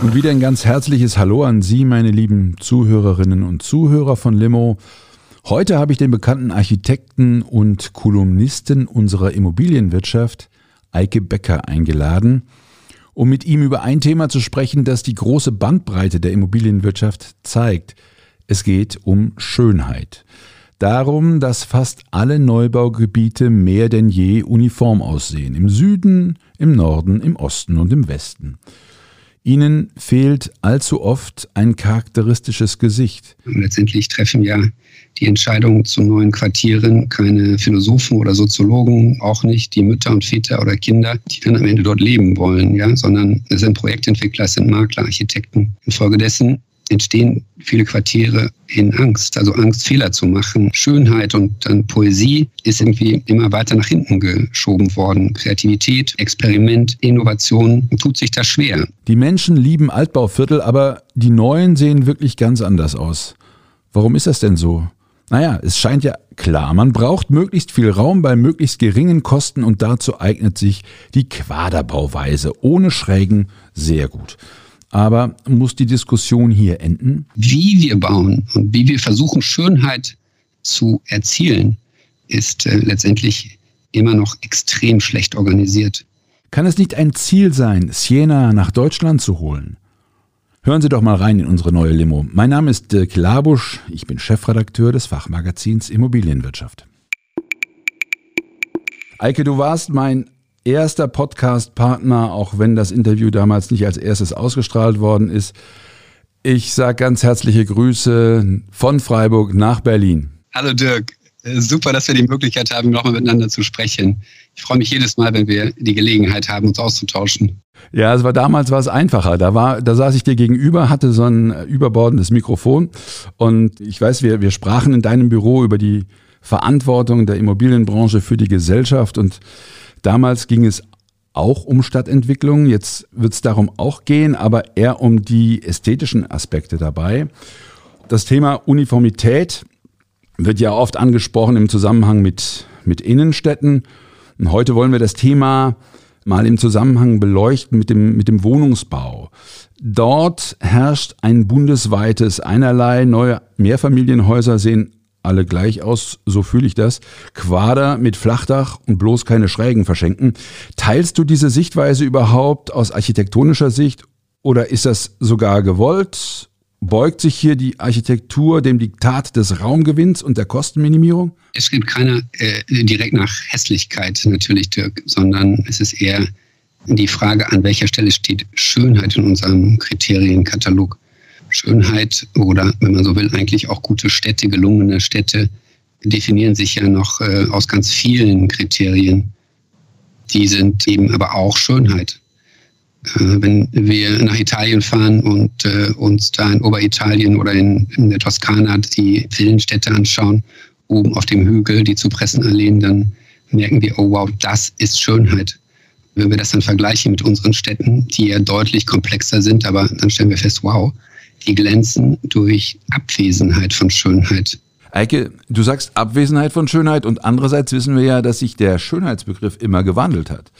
Und wieder ein ganz herzliches Hallo an Sie, meine lieben Zuhörerinnen und Zuhörer von Limo. Heute habe ich den bekannten Architekten und Kolumnisten unserer Immobilienwirtschaft, Eike Becker, eingeladen, um mit ihm über ein Thema zu sprechen, das die große Bandbreite der Immobilienwirtschaft zeigt. Es geht um Schönheit. Darum, dass fast alle Neubaugebiete mehr denn je uniform aussehen. Im Süden, im Norden, im Osten und im Westen. Ihnen fehlt allzu oft ein charakteristisches Gesicht. Letztendlich treffen ja die Entscheidungen zu neuen Quartieren keine Philosophen oder Soziologen, auch nicht die Mütter und Väter oder Kinder, die dann am Ende dort leben wollen, ja, sondern es sind Projektentwickler, es sind Makler, Architekten. Infolgedessen entstehen viele Quartiere in Angst, also Angst, Fehler zu machen. Schönheit und dann Poesie ist irgendwie immer weiter nach hinten geschoben worden. Kreativität, Experiment, Innovation tut sich da schwer. Die Menschen lieben Altbauviertel, aber die neuen sehen wirklich ganz anders aus. Warum ist das denn so? Naja, es scheint ja klar, man braucht möglichst viel Raum bei möglichst geringen Kosten und dazu eignet sich die Quaderbauweise ohne Schrägen sehr gut. Aber muss die Diskussion hier enden? Wie wir bauen und wie wir versuchen, Schönheit zu erzielen, ist äh, letztendlich immer noch extrem schlecht organisiert. Kann es nicht ein Ziel sein, Siena nach Deutschland zu holen? Hören Sie doch mal rein in unsere neue Limo. Mein Name ist Dirk Labusch, ich bin Chefredakteur des Fachmagazins Immobilienwirtschaft. Eike, du warst mein erster Podcast-Partner, auch wenn das Interview damals nicht als erstes ausgestrahlt worden ist. Ich sage ganz herzliche Grüße von Freiburg nach Berlin. Hallo Dirk, äh, super, dass wir die Möglichkeit haben, nochmal miteinander zu sprechen. Ich freue mich jedes Mal, wenn wir die Gelegenheit haben, uns auszutauschen. Ja, es war damals war es einfacher. Da war, da saß ich dir gegenüber, hatte so ein äh, überbordendes Mikrofon und ich weiß, wir, wir sprachen in deinem Büro über die Verantwortung der Immobilienbranche für die Gesellschaft und Damals ging es auch um Stadtentwicklung. Jetzt wird es darum auch gehen, aber eher um die ästhetischen Aspekte dabei. Das Thema Uniformität wird ja oft angesprochen im Zusammenhang mit, mit Innenstädten. Und heute wollen wir das Thema mal im Zusammenhang beleuchten mit dem, mit dem Wohnungsbau. Dort herrscht ein bundesweites Einerlei. Neue Mehrfamilienhäuser sehen alle gleich aus, so fühle ich das. Quader mit Flachdach und bloß keine Schrägen verschenken. Teilst du diese Sichtweise überhaupt aus architektonischer Sicht oder ist das sogar gewollt? Beugt sich hier die Architektur dem Diktat des Raumgewinns und der Kostenminimierung? Es gibt keiner äh, direkt nach Hässlichkeit natürlich, Dirk, sondern es ist eher die Frage, an welcher Stelle steht Schönheit in unserem Kriterienkatalog. Schönheit oder, wenn man so will, eigentlich auch gute Städte, gelungene Städte definieren sich ja noch äh, aus ganz vielen Kriterien. Die sind eben aber auch Schönheit. Äh, wenn wir nach Italien fahren und äh, uns da in Oberitalien oder in, in der Toskana die Villenstädte anschauen, oben auf dem Hügel, die Zypressenalleen, dann merken wir, oh wow, das ist Schönheit. Wenn wir das dann vergleichen mit unseren Städten, die ja deutlich komplexer sind, aber dann stellen wir fest, wow, die glänzen durch Abwesenheit von Schönheit. Eike, du sagst Abwesenheit von Schönheit und andererseits wissen wir ja, dass sich der Schönheitsbegriff immer gewandelt hat.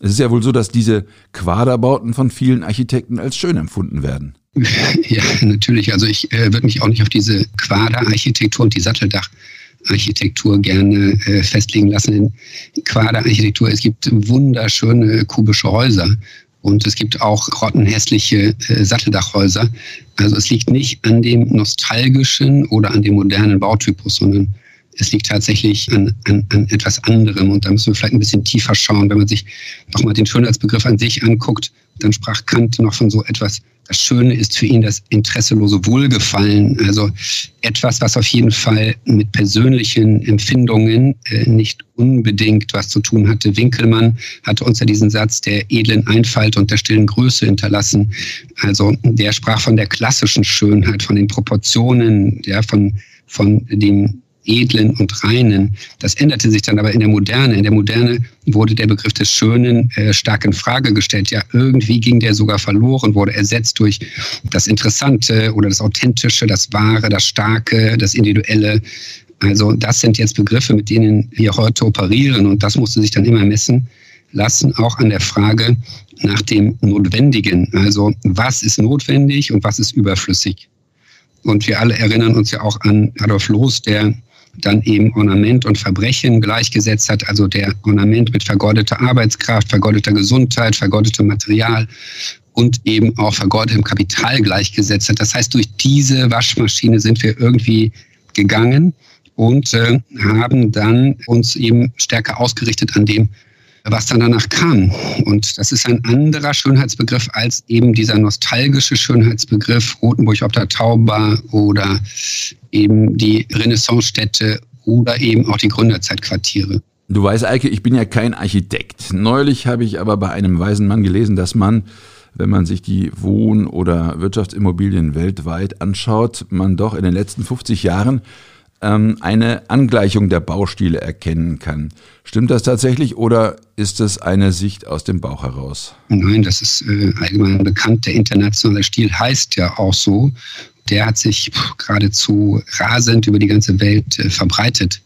Es ist ja wohl so, dass diese Quaderbauten von vielen Architekten als schön empfunden werden. Ja, natürlich. Also ich äh, würde mich auch nicht auf diese Quaderarchitektur und die Satteldacharchitektur gerne äh, festlegen lassen. In Quaderarchitektur, es gibt wunderschöne kubische Häuser und es gibt auch grottenhässliche äh, Satteldachhäuser. Also es liegt nicht an dem nostalgischen oder an dem modernen Bautypus, sondern es liegt tatsächlich an, an, an etwas anderem. Und da müssen wir vielleicht ein bisschen tiefer schauen, wenn man sich nochmal den Schönheitsbegriff an sich anguckt Dann sprach Kant noch von so etwas das Schöne ist für ihn das interesselose Wohlgefallen, also etwas, was auf jeden Fall mit persönlichen Empfindungen äh, nicht unbedingt was zu tun hatte. Winkelmann hatte uns ja diesen Satz der edlen Einfalt und der stillen Größe hinterlassen. Also der sprach von der klassischen Schönheit, von den Proportionen, ja, von, von dem Edlen und Reinen. Das änderte sich dann aber in der Moderne. In der Moderne wurde der Begriff des Schönen äh, stark in Frage gestellt. Ja, irgendwie ging der sogar verloren, wurde ersetzt durch das Interessante oder das Authentische, das Wahre, das Starke, das Individuelle. Also das sind jetzt Begriffe, mit denen wir heute operieren und das musste sich dann immer messen lassen, auch an der Frage nach dem Notwendigen. Also was ist notwendig und was ist überflüssig? Und wir alle erinnern uns ja auch an Adolf Loos, der dann eben Ornament und Verbrechen gleichgesetzt hat, also der Ornament mit vergeudeter Arbeitskraft, vergeudeter Gesundheit, vergeudetem Material und eben auch vergeudetem Kapital gleichgesetzt hat. Das heißt, durch diese Waschmaschine sind wir irgendwie gegangen und äh, haben dann uns eben stärker ausgerichtet an dem, was dann danach kam. Und das ist ein anderer Schönheitsbegriff als eben dieser nostalgische Schönheitsbegriff Rotenburg ob der Tauber oder eben die Renaissancestädte oder eben auch die Gründerzeitquartiere. Du weißt, Eike, ich bin ja kein Architekt. Neulich habe ich aber bei einem weisen Mann gelesen, dass man, wenn man sich die Wohn- oder Wirtschaftsimmobilien weltweit anschaut, man doch in den letzten 50 Jahren ähm, eine Angleichung der Baustile erkennen kann. Stimmt das tatsächlich oder ist das eine Sicht aus dem Bauch heraus? Nein, das ist äh, allgemein bekannt. Der internationale Stil heißt ja auch so. Der hat sich geradezu rasend über die ganze Welt äh, verbreitet.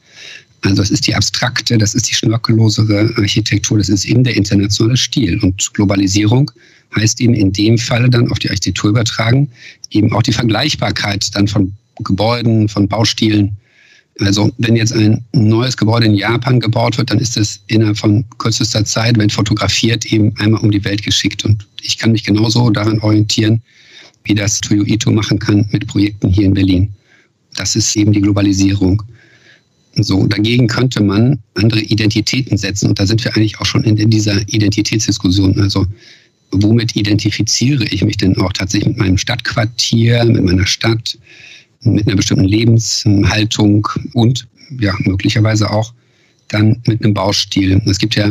Also es ist die abstrakte, das ist die schnörkellosere Architektur, das ist eben der internationale Stil. Und Globalisierung heißt eben in dem Falle dann auf die Architektur übertragen, eben auch die Vergleichbarkeit dann von Gebäuden, von Baustilen also wenn jetzt ein neues Gebäude in Japan gebaut wird, dann ist es innerhalb von kürzester Zeit, wenn fotografiert, eben einmal um die Welt geschickt. Und ich kann mich genauso daran orientieren, wie das Toyo Ito machen kann mit Projekten hier in Berlin. Das ist eben die Globalisierung. So, dagegen könnte man andere Identitäten setzen. Und da sind wir eigentlich auch schon in dieser Identitätsdiskussion. Also, womit identifiziere ich mich denn auch tatsächlich mit meinem Stadtquartier, mit meiner Stadt? Mit einer bestimmten Lebenshaltung und ja, möglicherweise auch dann mit einem Baustil. Es gibt ja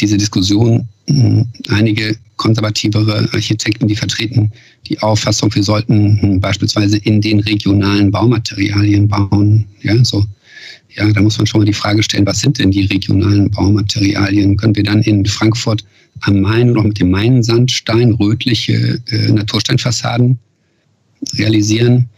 diese Diskussion, hm, einige konservativere Architekten, die vertreten die Auffassung, wir sollten hm, beispielsweise in den regionalen Baumaterialien bauen. Ja, so, ja, da muss man schon mal die Frage stellen, was sind denn die regionalen Baumaterialien? Können wir dann in Frankfurt am Main noch mit dem Mainsandstein rötliche äh, Natursteinfassaden realisieren.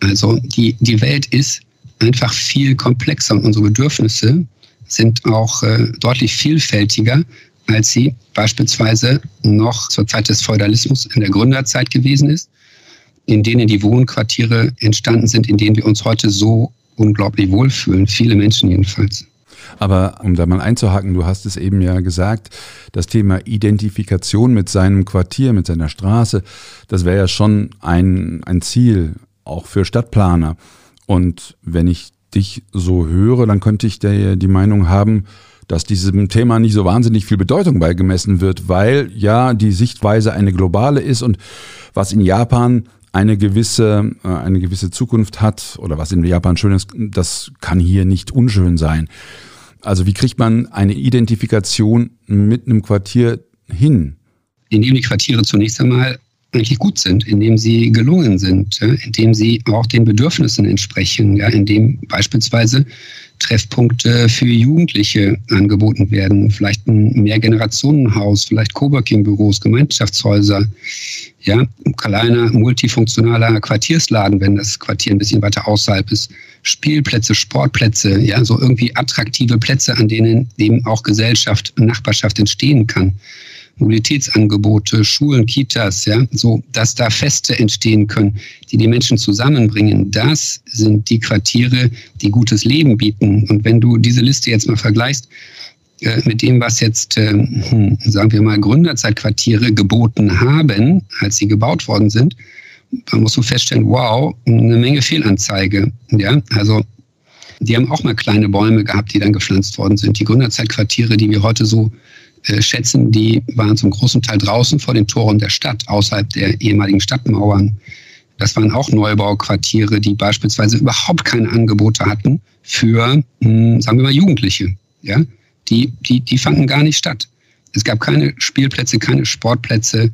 Also die, die Welt ist einfach viel komplexer und unsere Bedürfnisse sind auch äh, deutlich vielfältiger, als sie beispielsweise noch zur Zeit des Feudalismus in der Gründerzeit gewesen ist, in denen die Wohnquartiere entstanden sind, in denen wir uns heute so unglaublich wohlfühlen, viele Menschen jedenfalls. Aber um da mal einzuhaken, du hast es eben ja gesagt, das Thema Identifikation mit seinem Quartier, mit seiner Straße, das wäre ja schon ein, ein Ziel, auch für Stadtplaner. Und wenn ich dich so höre, dann könnte ich der, die Meinung haben, dass diesem Thema nicht so wahnsinnig viel Bedeutung beigemessen wird, weil ja die Sichtweise eine globale ist und was in Japan eine gewisse, äh, eine gewisse Zukunft hat oder was in Japan schön ist, das kann hier nicht unschön sein. Also wie kriegt man eine Identifikation mit einem Quartier hin? Indem die Quartiere zunächst einmal eigentlich gut sind, indem sie gelungen sind, ja, indem sie auch den Bedürfnissen entsprechen, ja, indem beispielsweise Treffpunkte für Jugendliche angeboten werden, vielleicht ein Mehrgenerationenhaus, vielleicht Coworking-Büros, Gemeinschaftshäuser, ja, ein kleiner multifunktionaler Quartiersladen, wenn das Quartier ein bisschen weiter außerhalb ist, Spielplätze, Sportplätze, ja, so irgendwie attraktive Plätze, an denen eben auch Gesellschaft, Nachbarschaft entstehen kann. Mobilitätsangebote, Schulen, Kitas, ja, so, dass da Feste entstehen können, die die Menschen zusammenbringen. Das sind die Quartiere, die gutes Leben bieten. Und wenn du diese Liste jetzt mal vergleichst, äh, mit dem, was jetzt, äh, hm, sagen wir mal, Gründerzeitquartiere geboten haben, als sie gebaut worden sind, dann musst du feststellen, wow, eine Menge Fehlanzeige. Ja, also die haben auch mal kleine Bäume gehabt, die dann gepflanzt worden sind. Die Gründerzeitquartiere, die wir heute so schätzen, die waren zum großen Teil draußen vor den Toren der Stadt, außerhalb der ehemaligen Stadtmauern. Das waren auch Neubauquartiere, die beispielsweise überhaupt keine Angebote hatten für, hm, sagen wir mal, Jugendliche. Ja? Die, die, die fanden gar nicht statt. Es gab keine Spielplätze, keine Sportplätze.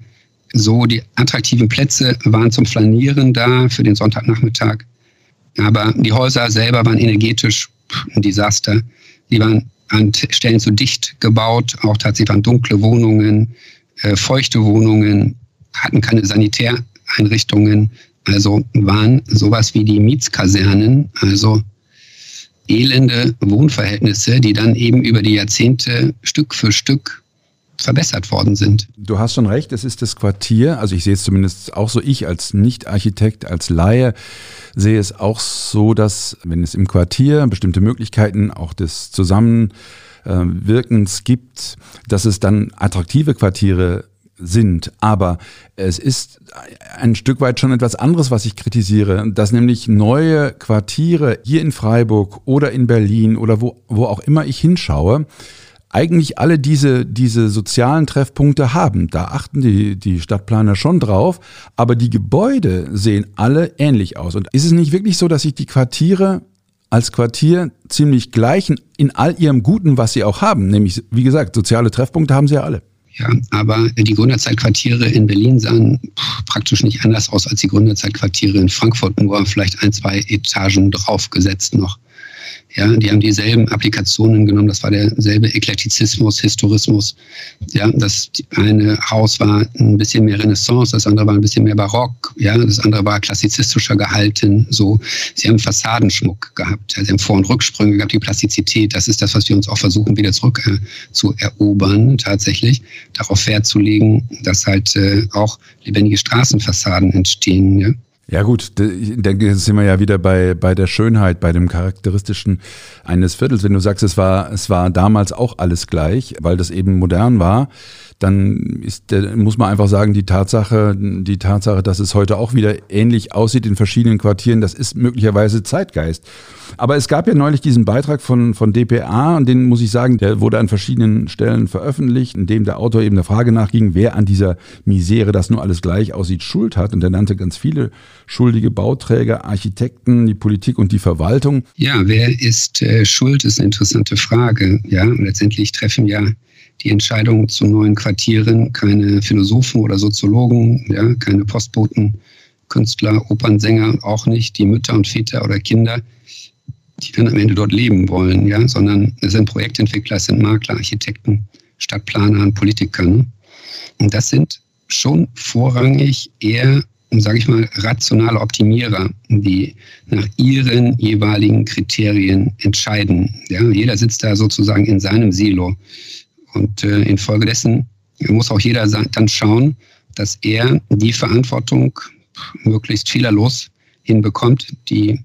So, die attraktiven Plätze waren zum Flanieren da für den Sonntagnachmittag. Aber die Häuser selber waren energetisch ein Desaster. Die waren an Stellen zu dicht gebaut, auch tatsächlich waren dunkle Wohnungen, äh, feuchte Wohnungen, hatten keine Sanitäreinrichtungen, also waren sowas wie die Mietskasernen, also elende Wohnverhältnisse, die dann eben über die Jahrzehnte Stück für Stück verbessert worden sind. Du hast schon recht, es ist das Quartier, also ich sehe es zumindest auch so, ich als Nicht-Architekt, als Laie sehe es auch so, dass wenn es im Quartier bestimmte Möglichkeiten auch des Zusammenwirkens gibt, dass es dann attraktive Quartiere sind. Aber es ist ein Stück weit schon etwas anderes, was ich kritisiere, dass nämlich neue Quartiere hier in Freiburg oder in Berlin oder wo, wo auch immer ich hinschaue, eigentlich alle diese, diese sozialen Treffpunkte haben. Da achten die, die Stadtplaner schon drauf, aber die Gebäude sehen alle ähnlich aus. Und ist es nicht wirklich so, dass sich die Quartiere als Quartier ziemlich gleichen in all ihrem Guten, was sie auch haben? Nämlich, wie gesagt, soziale Treffpunkte haben sie ja alle. Ja, aber die Gründerzeitquartiere in Berlin sahen praktisch nicht anders aus als die Gründerzeitquartiere in Frankfurt, nur vielleicht ein, zwei Etagen draufgesetzt noch. Ja, die haben dieselben Applikationen genommen. Das war derselbe Eklektizismus, Historismus. Ja, das eine Haus war ein bisschen mehr Renaissance, das andere war ein bisschen mehr Barock. Ja, das andere war klassizistischer gehalten. So, sie haben Fassadenschmuck gehabt. sie haben Vor- und Rücksprünge gehabt, die Plastizität. Das ist das, was wir uns auch versuchen, wieder zurück äh, zu erobern, tatsächlich. Darauf Wert zu legen, dass halt äh, auch lebendige Straßenfassaden entstehen. Ja? Ja gut, da sind wir ja wieder bei, bei der Schönheit, bei dem Charakteristischen eines Viertels. Wenn du sagst, es war, es war damals auch alles gleich, weil das eben modern war, dann ist, muss man einfach sagen, die Tatsache, die Tatsache, dass es heute auch wieder ähnlich aussieht in verschiedenen Quartieren, das ist möglicherweise Zeitgeist. Aber es gab ja neulich diesen Beitrag von, von DPA und den muss ich sagen, der wurde an verschiedenen Stellen veröffentlicht, in dem der Autor eben der Frage nachging, wer an dieser Misere, dass nur alles gleich aussieht, Schuld hat. Und er nannte ganz viele schuldige Bauträger, Architekten, die Politik und die Verwaltung. Ja, wer ist äh, schuld, ist eine interessante Frage. Ja, und letztendlich treffen ja die Entscheidung zu neuen Quartieren keine Philosophen oder Soziologen, ja, keine Postboten, Künstler, Opernsänger, auch nicht die Mütter und Väter oder Kinder, die dann am Ende dort leben wollen, ja, sondern es sind Projektentwickler, es sind Makler, Architekten, Stadtplaner und Politiker. Ne? Und das sind schon vorrangig eher, sage ich mal, rationale Optimierer, die nach ihren jeweiligen Kriterien entscheiden. Ja, jeder sitzt da sozusagen in seinem Silo. Und äh, infolgedessen muss auch jeder dann schauen, dass er die Verantwortung möglichst fehlerlos hinbekommt, die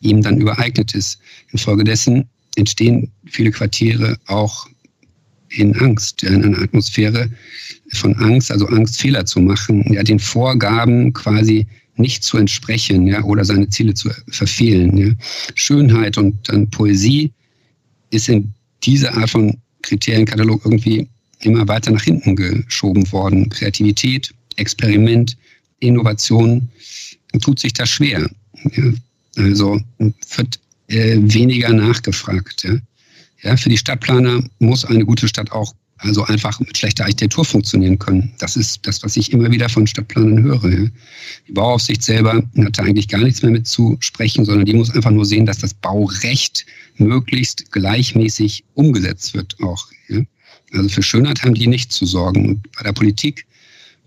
ihm dann übereignet ist. Infolgedessen entstehen viele Quartiere auch in Angst, in einer Atmosphäre von Angst, also Angst, Fehler zu machen, ja, den Vorgaben quasi nicht zu entsprechen, ja, oder seine Ziele zu verfehlen. Ja. Schönheit und dann Poesie ist in dieser Art von Kriterienkatalog irgendwie immer weiter nach hinten geschoben worden. Kreativität, Experiment, Innovation tut sich da schwer. Ja. Also wird äh, weniger nachgefragt. Ja. ja. für die Stadtplaner muss eine gute Stadt auch also einfach mit schlechter Architektur funktionieren können. Das ist das, was ich immer wieder von Stadtplanern höre. Die Bauaufsicht selber hat da eigentlich gar nichts mehr mit zu sprechen, sondern die muss einfach nur sehen, dass das Baurecht möglichst gleichmäßig umgesetzt wird auch. Also für Schönheit haben die nicht zu sorgen. Und bei der Politik,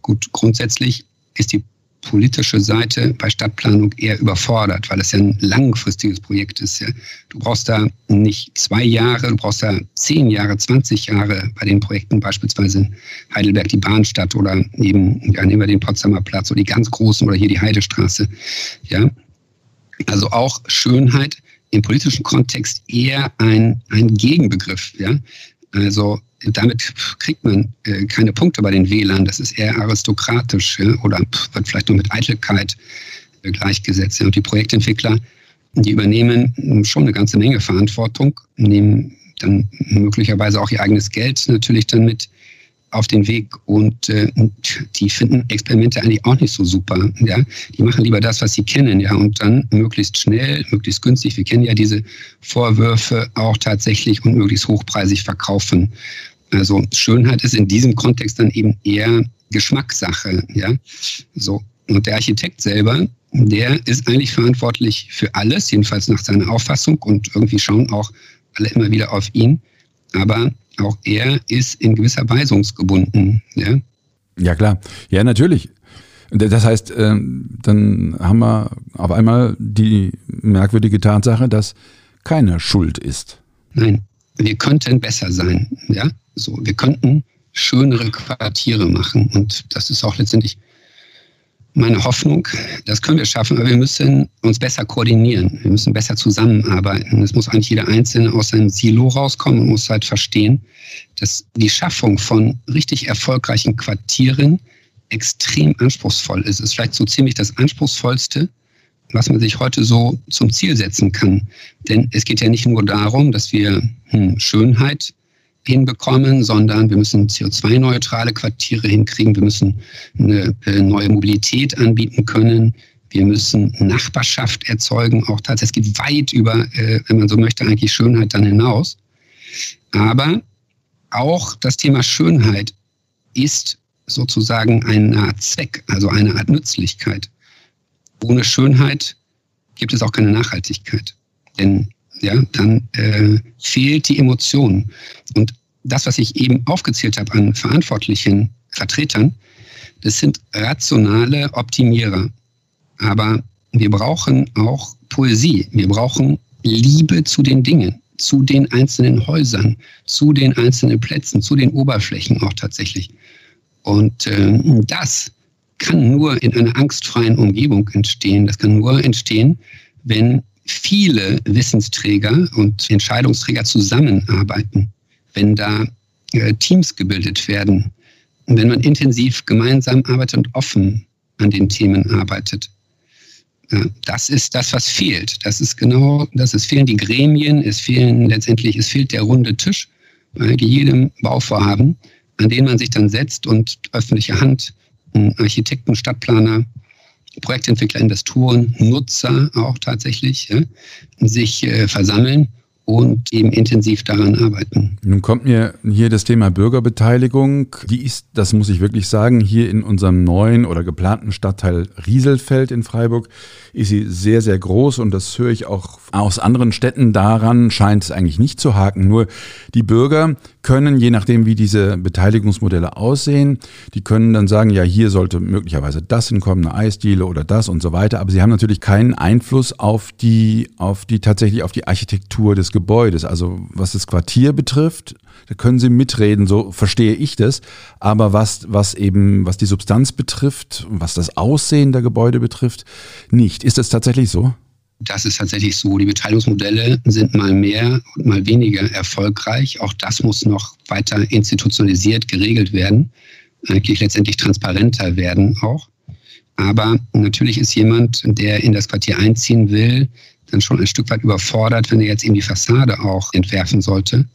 gut, grundsätzlich ist die politische Seite bei Stadtplanung eher überfordert, weil es ja ein langfristiges Projekt ist. Du brauchst da nicht zwei Jahre, du brauchst da zehn Jahre, 20 Jahre bei den Projekten, beispielsweise Heidelberg die Bahnstadt oder eben, ja, nehmen wir den Potsdamer Platz oder die ganz großen oder hier die Heidestraße. Ja. Also auch Schönheit im politischen Kontext eher ein, ein Gegenbegriff. Ja. Also damit kriegt man äh, keine Punkte bei den Wählern. Das ist eher aristokratisch ja, oder wird vielleicht nur mit Eitelkeit äh, gleichgesetzt. Ja. Und die Projektentwickler, die übernehmen schon eine ganze Menge Verantwortung, nehmen dann möglicherweise auch ihr eigenes Geld natürlich dann mit auf den Weg und äh, die finden Experimente eigentlich auch nicht so super. Ja? Die machen lieber das, was sie kennen, ja, und dann möglichst schnell, möglichst günstig. Wir kennen ja diese Vorwürfe auch tatsächlich und möglichst hochpreisig verkaufen. Also Schönheit ist in diesem Kontext dann eben eher Geschmackssache, ja. So. Und der Architekt selber, der ist eigentlich verantwortlich für alles, jedenfalls nach seiner Auffassung und irgendwie schauen auch alle immer wieder auf ihn. Aber auch er ist in gewisser Weisungsgebunden. Ja, ja klar. Ja, natürlich. Das heißt, ähm, dann haben wir auf einmal die merkwürdige Tatsache, dass keiner schuld ist. Nein, wir könnten besser sein. Ja, so, wir könnten schönere Quartiere machen. Und das ist auch letztendlich meine Hoffnung, das können wir schaffen, aber wir müssen uns besser koordinieren. Wir müssen besser zusammenarbeiten. Es muss eigentlich jeder Einzelne aus seinem Silo rauskommen und muss halt verstehen, dass die Schaffung von richtig erfolgreichen Quartieren extrem anspruchsvoll ist. Es ist vielleicht so ziemlich das anspruchsvollste, was man sich heute so zum Ziel setzen kann. Denn es geht ja nicht nur darum, dass wir hm, Schönheit hinbekommen, sondern wir müssen CO2-neutrale Quartiere hinkriegen. Wir müssen eine äh, neue Mobilität anbieten können. Wir müssen Nachbarschaft erzeugen. Auch tatsächlich, es geht weit über, äh, wenn man so möchte, eigentlich Schönheit dann hinaus. Aber auch das Thema Schönheit ist sozusagen eine Art Zweck, also eine Art Nützlichkeit. Ohne Schönheit gibt es auch keine Nachhaltigkeit. Denn ja, dann äh, fehlt die Emotion. Und das, was ich eben aufgezählt habe an verantwortlichen Vertretern, das sind rationale Optimierer. Aber wir brauchen auch Poesie. Wir brauchen Liebe zu den Dingen, zu den einzelnen Häusern, zu den einzelnen Plätzen, zu den Oberflächen auch tatsächlich. Und äh, das kann nur in einer angstfreien Umgebung entstehen. Das kann nur entstehen, wenn viele Wissensträger und Entscheidungsträger zusammenarbeiten, wenn da äh, Teams gebildet werden, wenn man intensiv gemeinsam arbeitet und offen an den Themen arbeitet. Ja, das ist das, was fehlt. Das ist genau, das es fehlen die Gremien, es fehlen letztendlich, es fehlt der runde Tisch bei jedem Bauvorhaben, an den man sich dann setzt und öffentliche Hand, Architekten, Stadtplaner, Projektentwickler, Investoren, Nutzer auch tatsächlich, sich äh, versammeln und eben intensiv daran arbeiten. Nun kommt mir hier das Thema Bürgerbeteiligung. Die ist, das muss ich wirklich sagen, hier in unserem neuen oder geplanten Stadtteil Rieselfeld in Freiburg ist sie sehr, sehr groß und das höre ich auch aus anderen Städten. Daran scheint es eigentlich nicht zu haken. Nur die Bürger können, je nachdem wie diese Beteiligungsmodelle aussehen, die können dann sagen, ja, hier sollte möglicherweise das hinkommen, eine Eisdiele oder das und so weiter. Aber sie haben natürlich keinen Einfluss auf die, auf die tatsächlich auf die Architektur des Gebäudes. Also was das Quartier betrifft, da können sie mitreden, so verstehe ich das. Aber was, was eben, was die Substanz betrifft, was das Aussehen der Gebäude betrifft, nicht. Ist das tatsächlich so? Das ist tatsächlich so. Die Beteiligungsmodelle sind mal mehr und mal weniger erfolgreich. Auch das muss noch weiter institutionalisiert geregelt werden, eigentlich letztendlich transparenter werden auch. Aber natürlich ist jemand, der in das Quartier einziehen will, dann schon ein Stück weit überfordert, wenn er jetzt eben die Fassade auch entwerfen sollte.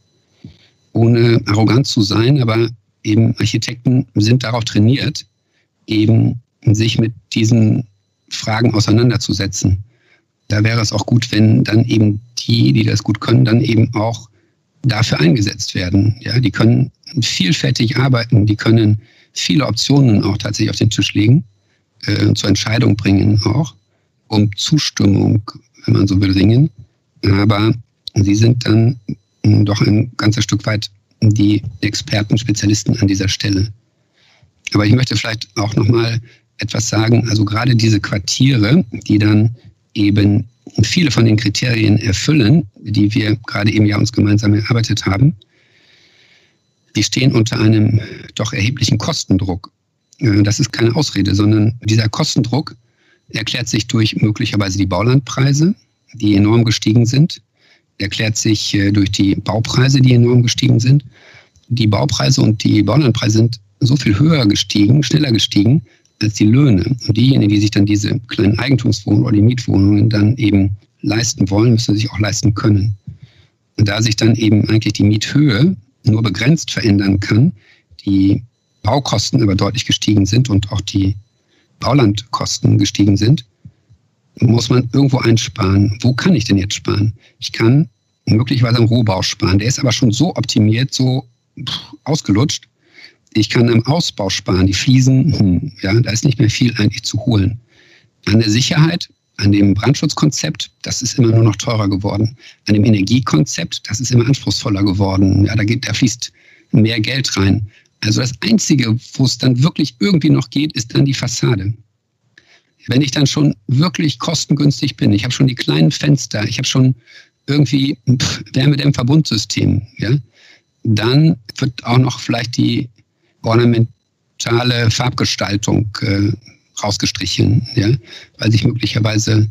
Ohne arrogant zu sein, aber eben Architekten sind darauf trainiert, eben sich mit diesen Fragen auseinanderzusetzen. Da wäre es auch gut, wenn dann eben die, die das gut können, dann eben auch dafür eingesetzt werden. Ja, die können vielfältig arbeiten, die können viele Optionen auch tatsächlich auf den Tisch legen, äh, zur Entscheidung bringen auch, um Zustimmung wenn man so will, ringen. Aber sie sind dann doch ein ganzes Stück weit die Experten, Spezialisten an dieser Stelle. Aber ich möchte vielleicht auch nochmal etwas sagen. Also gerade diese Quartiere, die dann eben viele von den Kriterien erfüllen, die wir gerade eben ja uns gemeinsam erarbeitet haben, die stehen unter einem doch erheblichen Kostendruck. Äh, das ist keine Ausrede, sondern dieser Kostendruck erklärt sich durch möglicherweise die Baulandpreise, die enorm gestiegen sind, erklärt sich äh, durch die Baupreise, die enorm gestiegen sind. Die Baupreise und die Baulandpreise sind so viel höher gestiegen, schneller gestiegen als die Löhne. Und diejenigen, die sich dann diese kleinen Eigentumswohnungen oder die Mietwohnungen dann eben leisten wollen, müssen sich auch leisten können. Und da sich dann eben eigentlich die Miethöhe nur begrenzt verändern kann, die Baukosten aber deutlich gestiegen sind und auch die Baulandkosten gestiegen sind, muss man irgendwo einsparen. Wo kann ich denn jetzt sparen? Ich kann möglicherweise am Rohbau sparen. Der ist aber schon so optimiert, so ausgelutscht. Ich kann am Ausbau sparen. Die Fliesen, hm, ja, da ist nicht mehr viel eigentlich zu holen. An der Sicherheit, an dem Brandschutzkonzept, das ist immer nur noch teurer geworden. An dem Energiekonzept, das ist immer anspruchsvoller geworden. Ja, da, geht, da fließt mehr Geld rein. Also das Einzige, wo es dann wirklich irgendwie noch geht, ist dann die Fassade. Wenn ich dann schon wirklich kostengünstig bin, ich habe schon die kleinen Fenster, ich habe schon irgendwie Wärmedämmverbundsystem, ja, dann wird auch noch vielleicht die ornamentale Farbgestaltung äh, rausgestrichen, ja, weil sich möglicherweise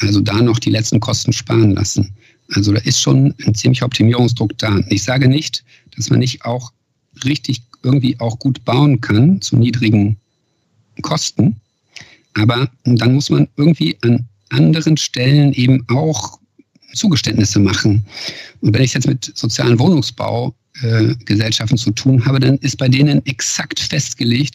also da noch die letzten Kosten sparen lassen. Also da ist schon ein ziemlicher Optimierungsdruck da. Ich sage nicht, dass man nicht auch richtig irgendwie auch gut bauen kann zu niedrigen Kosten, aber dann muss man irgendwie an anderen Stellen eben auch Zugeständnisse machen. Und wenn ich jetzt mit sozialen Wohnungsbaugesellschaften äh, zu tun habe, dann ist bei denen exakt festgelegt,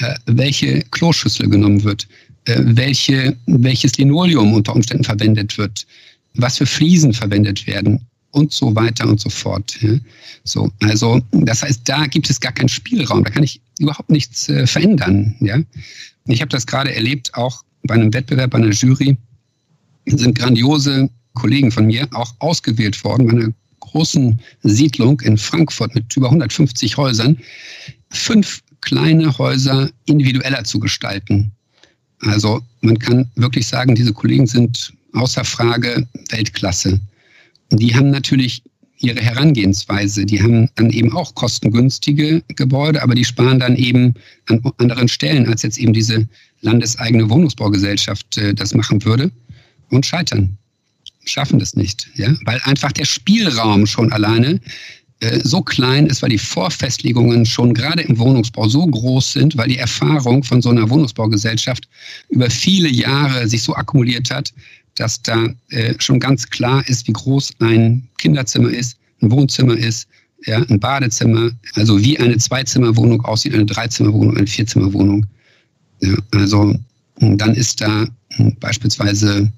äh, welche Kloschüssel genommen wird, äh, welche, welches Linoleum unter Umständen verwendet wird, was für Fliesen verwendet werden und so weiter und so fort. Ja. So, also das heißt, da gibt es gar keinen Spielraum, da kann ich überhaupt nichts äh, verändern. Ja. Ich habe das gerade erlebt, auch bei einem Wettbewerb, bei einer Jury sind grandiose Kollegen von mir auch ausgewählt worden bei einer großen Siedlung in Frankfurt mit über 150 Häusern, fünf kleine Häuser individueller zu gestalten. Also man kann wirklich sagen, diese Kollegen sind außer Frage Weltklasse. Die haben natürlich ihre Herangehensweise. Die haben dann eben auch kostengünstige Gebäude, aber die sparen dann eben an anderen Stellen, als jetzt eben diese landeseigene Wohnungsbaugesellschaft äh, das machen würde und scheitern schaffen das nicht, ja, weil einfach der Spielraum schon alleine äh, so klein ist, weil die Vorfestlegungen schon gerade im Wohnungsbau so groß sind, weil die Erfahrung von so einer Wohnungsbaugesellschaft über viele Jahre sich so akkumuliert hat, dass da äh, schon ganz klar ist, wie groß ein Kinderzimmer ist, ein Wohnzimmer ist, ja, ein Badezimmer, also wie eine Zweizimmerwohnung aussieht, eine Dreizimmerwohnung, eine Vierzimmerwohnung. Ja, also dann ist da hm, beispielsweise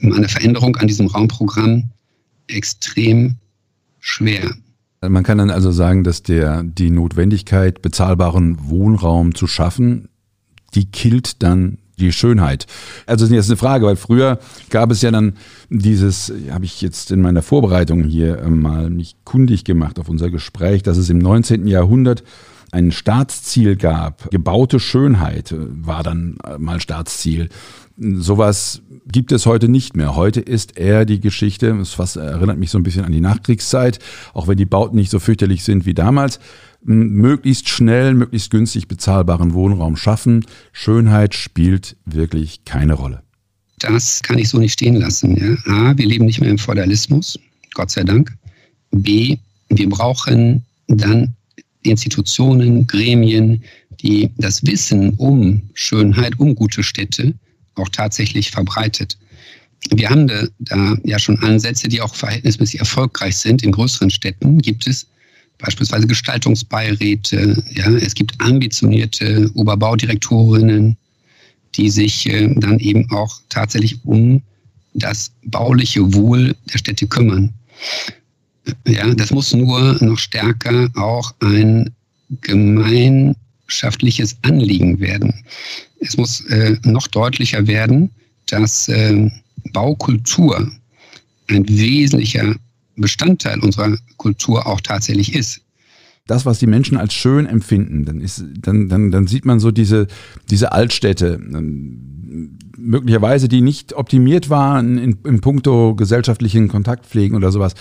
eine Veränderung an diesem Raumprogramm extrem schwer. Man kann dann also sagen, dass der, die Notwendigkeit, bezahlbaren Wohnraum zu schaffen, die killt dann die Schönheit. Also das ist jetzt eine Frage, weil früher gab es ja dann dieses, habe ich jetzt in meiner Vorbereitung hier äh, mal mich kundig gemacht auf unser Gespräch, dass es im 19. Jahrhundert ein Staatsziel gab. Gebaute Schönheit äh, war dann äh, mal Staatsziel. Sowas gibt es heute nicht mehr. Heute ist eher die Geschichte, das erinnert mich so ein bisschen an die Nachkriegszeit, auch wenn die Bauten nicht so fürchterlich sind wie damals, möglichst schnell, möglichst günstig bezahlbaren Wohnraum schaffen. Schönheit spielt wirklich keine Rolle. Das kann ich so nicht stehen lassen. Ja. A, wir leben nicht mehr im Feudalismus, Gott sei Dank. B, wir brauchen dann Institutionen, Gremien, die das Wissen um Schönheit, um gute Städte auch tatsächlich verbreitet. Wir haben da, da ja schon Ansätze, die auch verhältnismäßig erfolgreich sind. In größeren Städten gibt es beispielsweise Gestaltungsbeiräte. Ja, es gibt ambitionierte Oberbaudirektorinnen, die sich äh, dann eben auch tatsächlich um das bauliche Wohl der Städte kümmern. Ja, das muss nur noch stärker auch ein gemeinschaftliches Anliegen werden. Es muss äh, noch deutlicher werden, dass äh, Baukultur ein wesentlicher Bestandteil unserer Kultur auch tatsächlich ist. Das, was die Menschen als schön empfinden, dann, ist, dann, dann, dann sieht man so diese, diese Altstädte, ähm, möglicherweise die nicht optimiert waren in, in puncto gesellschaftlichen Kontaktpflegen oder sowas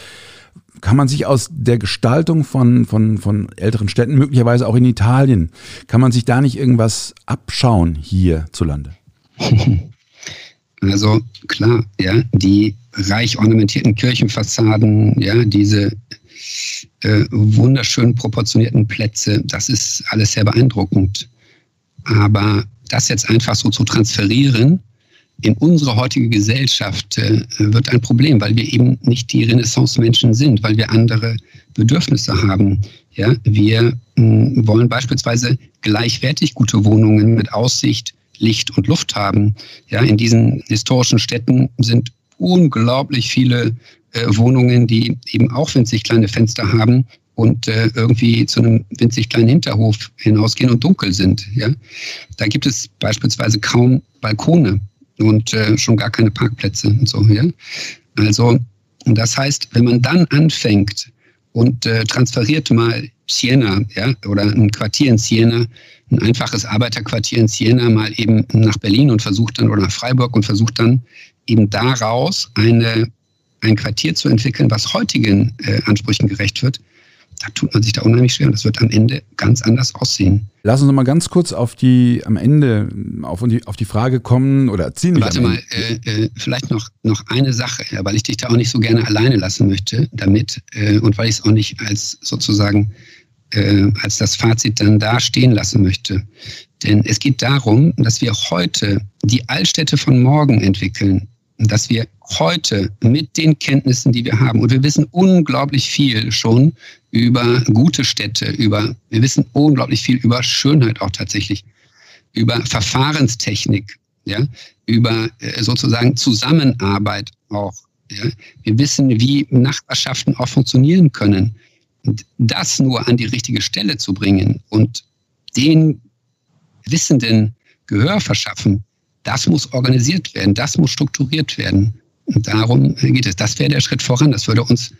kann man sich aus der Gestaltung von, von, von älteren Städten, möglicherweise auch in Italien, kann man sich da nicht irgendwas abschauen hierzulande? Also klar, ja, die reich ornamentierten Kirchenfassaden, ja, diese äh, wunderschön proportionierten Plätze, das ist alles sehr beeindruckend. Aber das jetzt einfach so zu transferieren in unsere heutige Gesellschaft äh, wird ein Problem, weil wir eben nicht die Renaissance-Menschen sind, weil wir andere Bedürfnisse haben. Ja, wir mh, hm, wollen beispielsweise gleichwertig gute Wohnungen mit Aussicht, Licht und Luft haben. Ja, in diesen historischen Städten sind unglaublich viele äh, Wohnungen, die eben auch winzig kleine Fenster haben und äh, irgendwie zu einem winzig kleinen Hinterhof hinausgehen und dunkel sind. Ja? Da gibt es beispielsweise kaum Balkone und äh, schon gar keine Parkplätze und so. Ja? Also das heißt, wenn man dann anfängt und äh, transferiert mal Siena ja, oder ein Quartier in Siena, ein einfaches Arbeiterquartier in Siena mal eben nach Berlin und versucht dann oder nach Freiburg und versucht dann eben daraus eine, ein Quartier zu entwickeln, was heutigen äh, Ansprüchen gerecht wird, da tut man sich da unheimlich schwer und das wird am Ende ganz anders aussehen. Lass uns noch mal ganz kurz auf die am Ende auf die, auf die Frage kommen oder ziehen Warte mal, äh, äh, vielleicht noch, noch eine Sache, weil ich dich da auch nicht so gerne alleine lassen möchte damit äh, und weil ich es auch nicht als sozusagen äh, als das Fazit dann da stehen lassen möchte. Denn es geht darum, dass wir heute die Altstädte von morgen entwickeln dass wir heute mit den Kenntnissen, die wir haben, und wir wissen unglaublich viel schon über gute Städte, über, wir wissen unglaublich viel über Schönheit auch tatsächlich, über Verfahrenstechnik, ja, über äh, sozusagen Zusammenarbeit auch. Ja. Wir wissen, wie Nachbarschaften auch funktionieren können. Und das nur an die richtige Stelle zu bringen und den Wissenden Gehör verschaffen, das muss organisiert werden, das muss strukturiert werden. Und darum geht es. Das wäre der Schritt voran. Das würde uns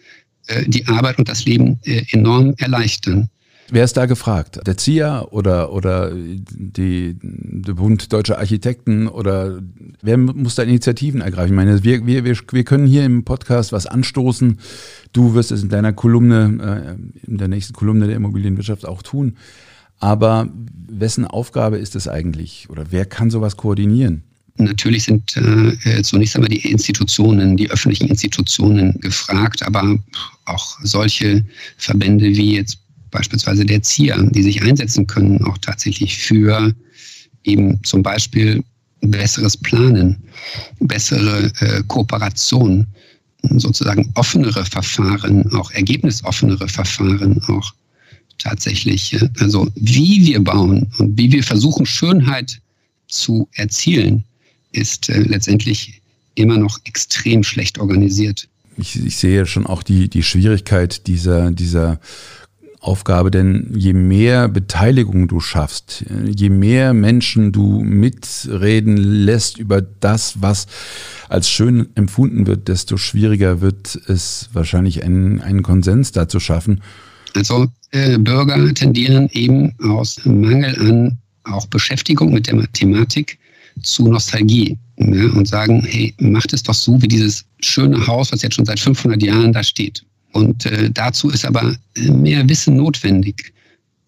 die Arbeit und das Leben äh, enorm erleichtern. Wer ist da gefragt? Der ZIA oder, oder die, der Bund Deutscher Architekten oder wer muss da Initiativen ergreifen? Ich meine, wir, wir, wir können hier im Podcast was anstoßen. Du wirst es in deiner Kolumne, äh, in der nächsten Kolumne der Immobilienwirtschaft auch tun. Aber wessen Aufgabe ist es eigentlich oder wer kann sowas koordinieren? Natürlich sind äh, zunächst einmal die Institutionen, die öffentlichen Institutionen gefragt, aber auch solche Verbände wie jetzt beispielsweise der ZIA, die sich einsetzen können, auch tatsächlich für eben zum Beispiel besseres Planen, bessere äh, Kooperation, sozusagen offenere Verfahren, auch ergebnisoffenere Verfahren auch tatsächlich. Also wie wir bauen und wie wir versuchen, Schönheit zu erzielen, ist äh, letztendlich immer noch extrem schlecht organisiert. Ich, ich sehe schon auch die, die Schwierigkeit dieser, dieser Aufgabe, denn je mehr Beteiligung du schaffst, je mehr Menschen du mitreden lässt über das, was als schön empfunden wird, desto schwieriger wird es wahrscheinlich einen, einen Konsens da zu schaffen. Also äh, Bürger tendieren eben aus Mangel an auch Beschäftigung mit der Mathematik zu Nostalgie ja, und sagen, hey, macht es doch so wie dieses schöne Haus, was jetzt schon seit 500 Jahren da steht. Und äh, dazu ist aber mehr Wissen notwendig.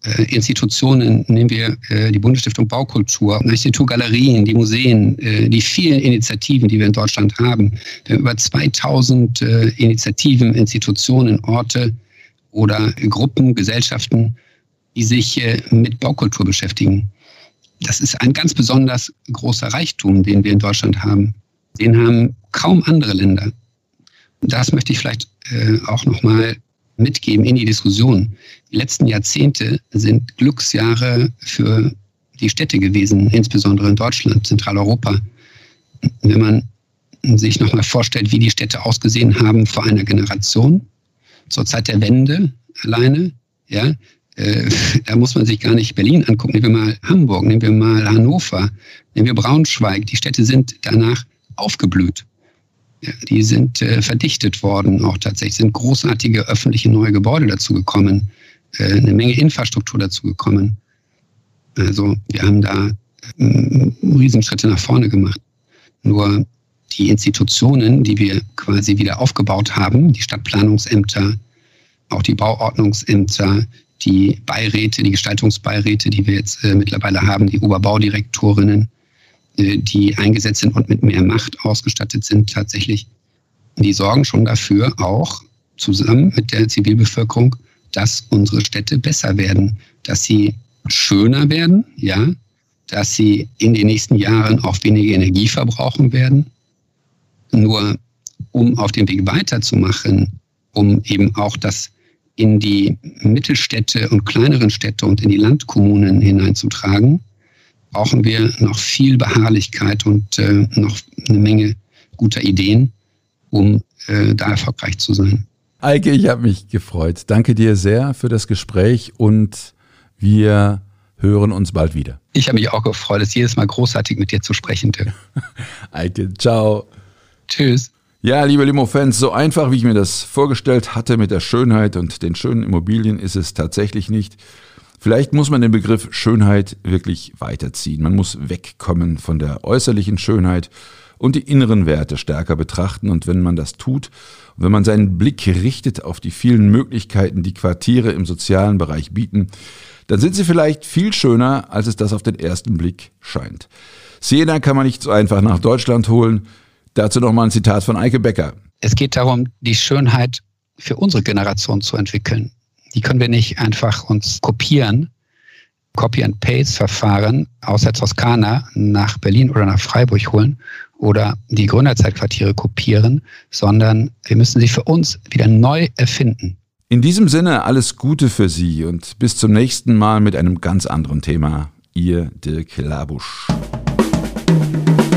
Äh, Institutionen, nehmen wir äh, die Bundesstiftung Baukultur, Architekturgalerien, die Museen, äh, die vielen Initiativen, die wir in Deutschland haben über 2000 äh, Initiativen, Institutionen, Orte, oder Gruppen, Gesellschaften, die sich äh, mit Baukultur beschäftigen. Das ist ein ganz besonders großer Reichtum, den wir in Deutschland haben. Den haben kaum andere Länder. Das möchte ich vielleicht äh, auch nochmal mitgeben in die Diskussion. Die letzten Jahrzehnte sind Glücksjahre für die Städte gewesen, insbesondere in Deutschland, Zentraleuropa. Wenn man sich nochmal vorstellt, wie die Städte ausgesehen haben vor einer Generation, zur Zeit der Wende alleine, ja, äh, da muss man sich gar nicht Berlin angucken. Nehmen wir mal Hamburg, nehmen wir mal Hannover, nehmen wir Braunschweig. Die Städte sind danach aufgeblüht. Ja, die sind äh, verdichtet worden, auch tatsächlich sind großartige öffentliche neue Gebäude dazu gekommen, äh, eine Menge Infrastruktur dazu gekommen. Also wir haben da äh, Riesenschritte nach vorne gemacht. Nur die Institutionen, die wir quasi wieder aufgebaut haben, die Stadtplanungsämter, auch die Bauordnungsämter, die Beiräte, die Gestaltungsbeiräte, die wir jetzt äh, mittlerweile haben, die Oberbaudirektorinnen, äh, die eingesetzt sind und mit mehr Macht ausgestattet sind, tatsächlich, die sorgen schon dafür, auch zusammen mit der Zivilbevölkerung, dass unsere Städte besser werden, dass sie schöner werden, ja, dass sie in den nächsten Jahren auch weniger Energie verbrauchen werden. Nur um auf dem Weg weiterzumachen, um eben auch das in die Mittelstädte und kleineren Städte und in die Landkommunen hineinzutragen, brauchen wir noch viel Beharrlichkeit und äh, noch eine Menge guter Ideen, um äh, da erfolgreich zu sein. Eike, ich habe mich gefreut. Danke dir sehr für das Gespräch und wir hören uns bald wieder. Ich habe mich auch gefreut. Es ist jedes Mal großartig, mit dir zu sprechen. Eike, ciao. Tschüss. Ja, liebe Limo-Fans, so einfach, wie ich mir das vorgestellt hatte mit der Schönheit und den schönen Immobilien, ist es tatsächlich nicht. Vielleicht muss man den Begriff Schönheit wirklich weiterziehen. Man muss wegkommen von der äußerlichen Schönheit und die inneren Werte stärker betrachten. Und wenn man das tut, wenn man seinen Blick richtet auf die vielen Möglichkeiten, die Quartiere im sozialen Bereich bieten, dann sind sie vielleicht viel schöner, als es das auf den ersten Blick scheint. Siena kann man nicht so einfach nach Deutschland holen. Dazu nochmal ein Zitat von Eike Becker. Es geht darum, die Schönheit für unsere Generation zu entwickeln. Die können wir nicht einfach uns kopieren, Copy-and-Paste-Verfahren aus der Toskana nach Berlin oder nach Freiburg holen oder die Gründerzeitquartiere kopieren, sondern wir müssen sie für uns wieder neu erfinden. In diesem Sinne alles Gute für Sie und bis zum nächsten Mal mit einem ganz anderen Thema. Ihr Dirk Labusch.